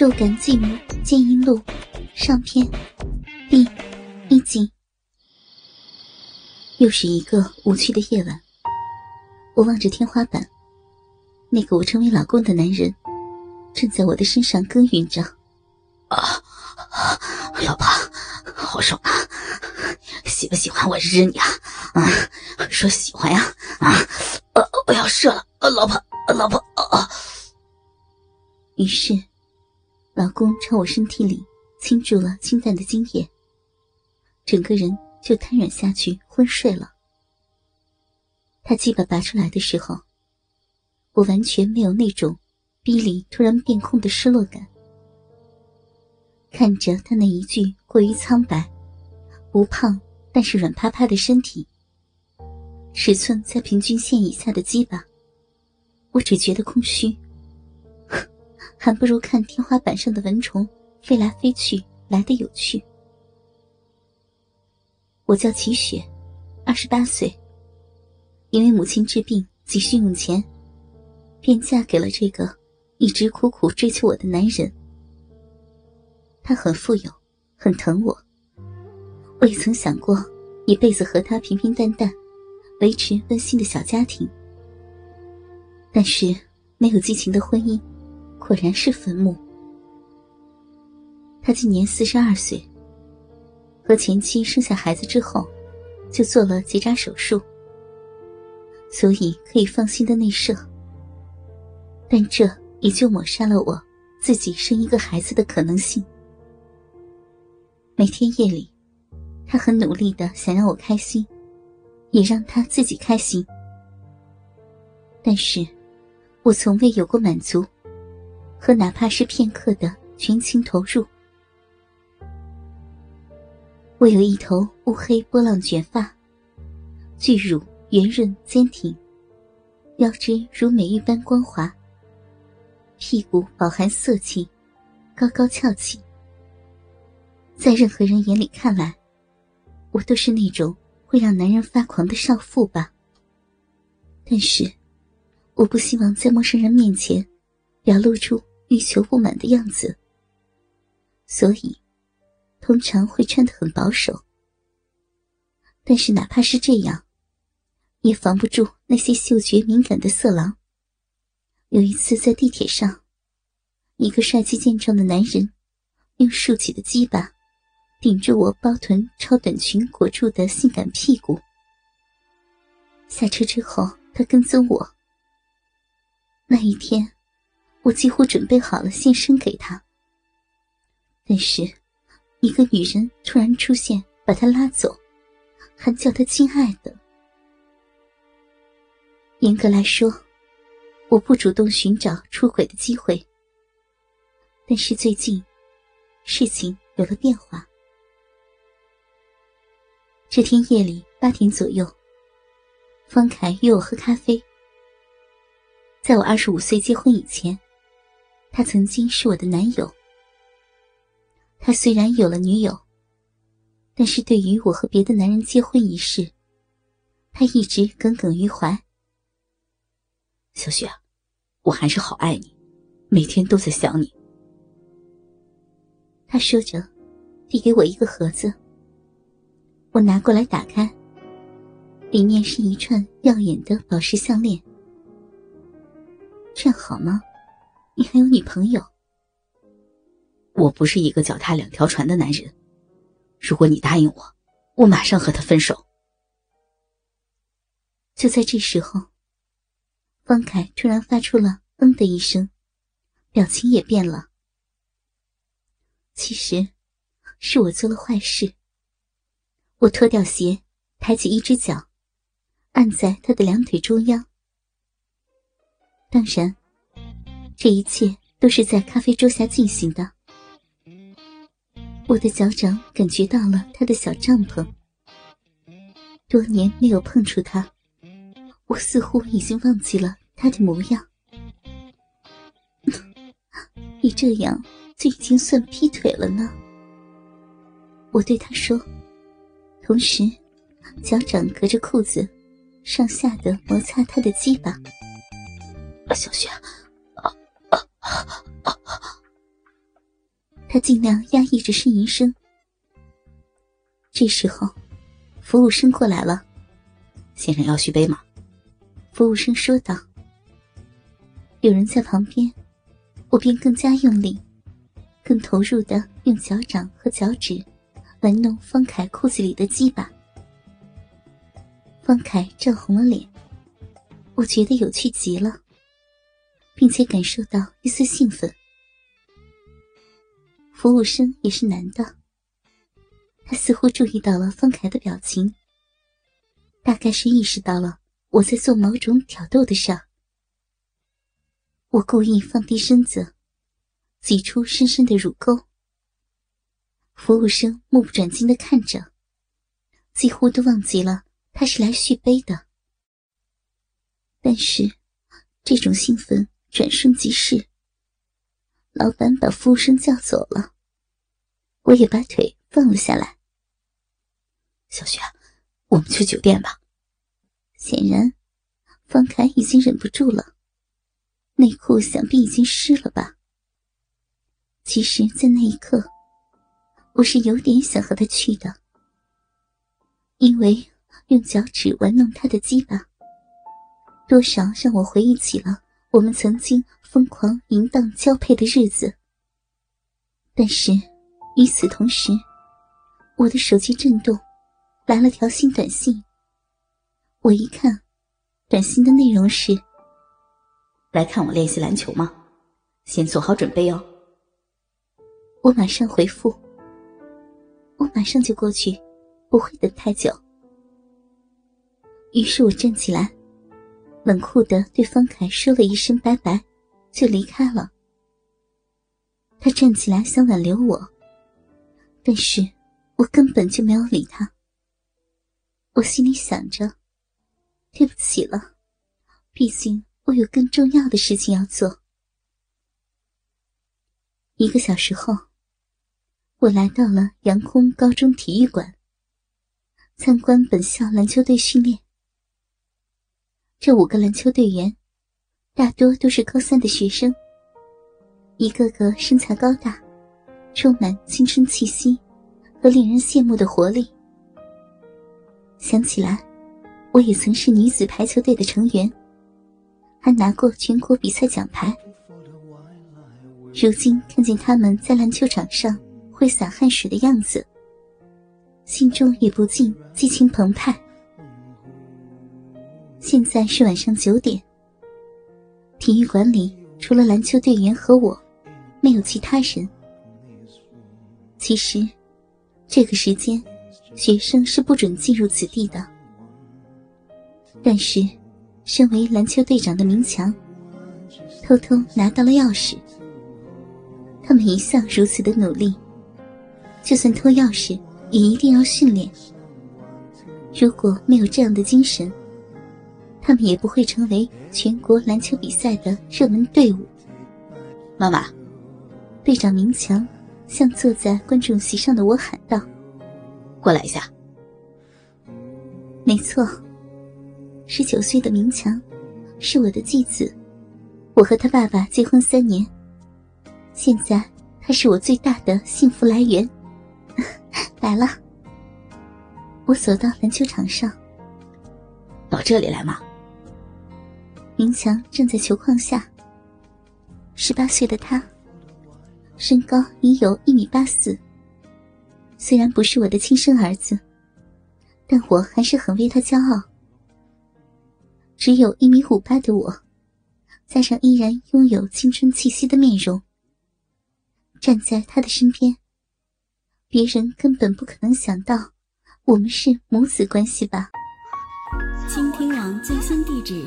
肉感继母剑音录上篇第一集。又是一个无趣的夜晚，我望着天花板，那个我称为老公的男人正在我的身上耕耘着。啊，老婆，好爽啊！喜不喜欢我日你啊？啊，说喜欢呀！啊，呃，我要射了，老婆，老婆，啊！于是。老公朝我身体里倾注了清淡的精液，整个人就瘫软下去昏睡了。他鸡巴拔出来的时候，我完全没有那种逼里突然变空的失落感。看着他那一具过于苍白、不胖但是软趴趴的身体，尺寸在平均线以下的鸡巴，我只觉得空虚。还不如看天花板上的蚊虫飞来飞去来的有趣。我叫齐雪，二十八岁。因为母亲治病急需用钱，便嫁给了这个一直苦苦追求我的男人。他很富有，很疼我。我也曾想过一辈子和他平平淡淡，维持温馨的小家庭。但是没有激情的婚姻。果然是坟墓。他今年四十二岁，和前妻生下孩子之后，就做了结扎手术，所以可以放心的内射。但这也就抹杀了我自己生一个孩子的可能性。每天夜里，他很努力的想让我开心，也让他自己开心，但是我从未有过满足。和哪怕是片刻的全情投入。我有一头乌黑波浪卷发，巨乳圆润坚挺，腰肢如美玉般光滑，屁股饱含色气，高高翘起。在任何人眼里看来，我都是那种会让男人发狂的少妇吧。但是，我不希望在陌生人面前表露出。欲求不满的样子，所以通常会穿得很保守。但是哪怕是这样，也防不住那些嗅觉敏感的色狼。有一次在地铁上，一个帅气健壮的男人用竖起的鸡巴顶着我包臀超短裙裹住的性感屁股。下车之后，他跟踪我。那一天。我几乎准备好了献身给他，但是，一个女人突然出现，把他拉走，还叫他亲爱的。严格来说，我不主动寻找出轨的机会，但是最近，事情有了变化。这天夜里八点左右，方凯约我喝咖啡。在我二十五岁结婚以前。他曾经是我的男友。他虽然有了女友，但是对于我和别的男人结婚一事，他一直耿耿于怀。小雪，我还是好爱你，每天都在想你。他说着，递给我一个盒子。我拿过来打开，里面是一串耀眼的宝石项链。这样好吗？你还有女朋友？我不是一个脚踏两条船的男人。如果你答应我，我马上和他分手。就在这时候，方凯突然发出了“嗯”的一声，表情也变了。其实，是我做了坏事。我脱掉鞋，抬起一只脚，按在他的两腿中央。当然。这一切都是在咖啡桌下进行的。我的脚掌感觉到了他的小帐篷。多年没有碰触他，我似乎已经忘记了他的模样。你这样就已经算劈腿了呢。我对他说，同时脚掌隔着裤子上下的摩擦他的鸡巴。小雪。他尽量压抑着呻吟声。这时候，服务生过来了。先生要续杯吗？服务生说道。有人在旁边，我便更加用力，更投入的用脚掌和脚趾玩弄方凯裤子里的鸡巴。方凯涨红了脸，我觉得有趣极了，并且感受到一丝兴奋。服务生也是男的，他似乎注意到了方凯的表情，大概是意识到了我在做某种挑逗的事儿。我故意放低身子，挤出深深的乳沟。服务生目不转睛的看着，几乎都忘记了他是来续杯的。但是，这种兴奋转瞬即逝。老板把服务生叫走了，我也把腿放了下来。小雪，我们去酒店吧。显然，方凯已经忍不住了，内裤想必已经湿了吧。其实，在那一刻，我是有点想和他去的，因为用脚趾玩弄他的鸡巴，多少让我回忆起了。我们曾经疯狂淫荡交配的日子，但是与此同时，我的手机震动，来了条新短信。我一看，短信的内容是：“来看我练习篮球吗？先做好准备哦。”我马上回复：“我马上就过去，不会等太久。”于是我站起来。冷酷的对方凯说了一声拜拜，就离开了。他站起来想挽留我，但是我根本就没有理他。我心里想着，对不起了，毕竟我有更重要的事情要做。一个小时后，我来到了杨空高中体育馆，参观本校篮球队训练。这五个篮球队员，大多都是高三的学生，一个个身材高大，充满青春气息和令人羡慕的活力。想起来，我也曾是女子排球队的成员，还拿过全国比赛奖牌。如今看见他们在篮球场上挥洒汗水的样子，心中也不禁激情澎湃。现在是晚上九点。体育馆里除了篮球队员和我，没有其他人。其实，这个时间，学生是不准进入此地的。但是，身为篮球队长的明强，偷偷拿到了钥匙。他们一向如此的努力，就算偷钥匙，也一定要训练。如果没有这样的精神，他们也不会成为全国篮球比赛的热门队伍。妈妈，队长明强向坐在观众席上的我喊道：“过来一下。”没错，十九岁的明强是我的继子，我和他爸爸结婚三年，现在他是我最大的幸福来源。来了，我走到篮球场上，到这里来吗？明强站在球框下。十八岁的他，身高已有一米八四。虽然不是我的亲生儿子，但我还是很为他骄傲。只有一米五八的我，加上依然拥有青春气息的面容，站在他的身边，别人根本不可能想到我们是母子关系吧。倾听网最新地址。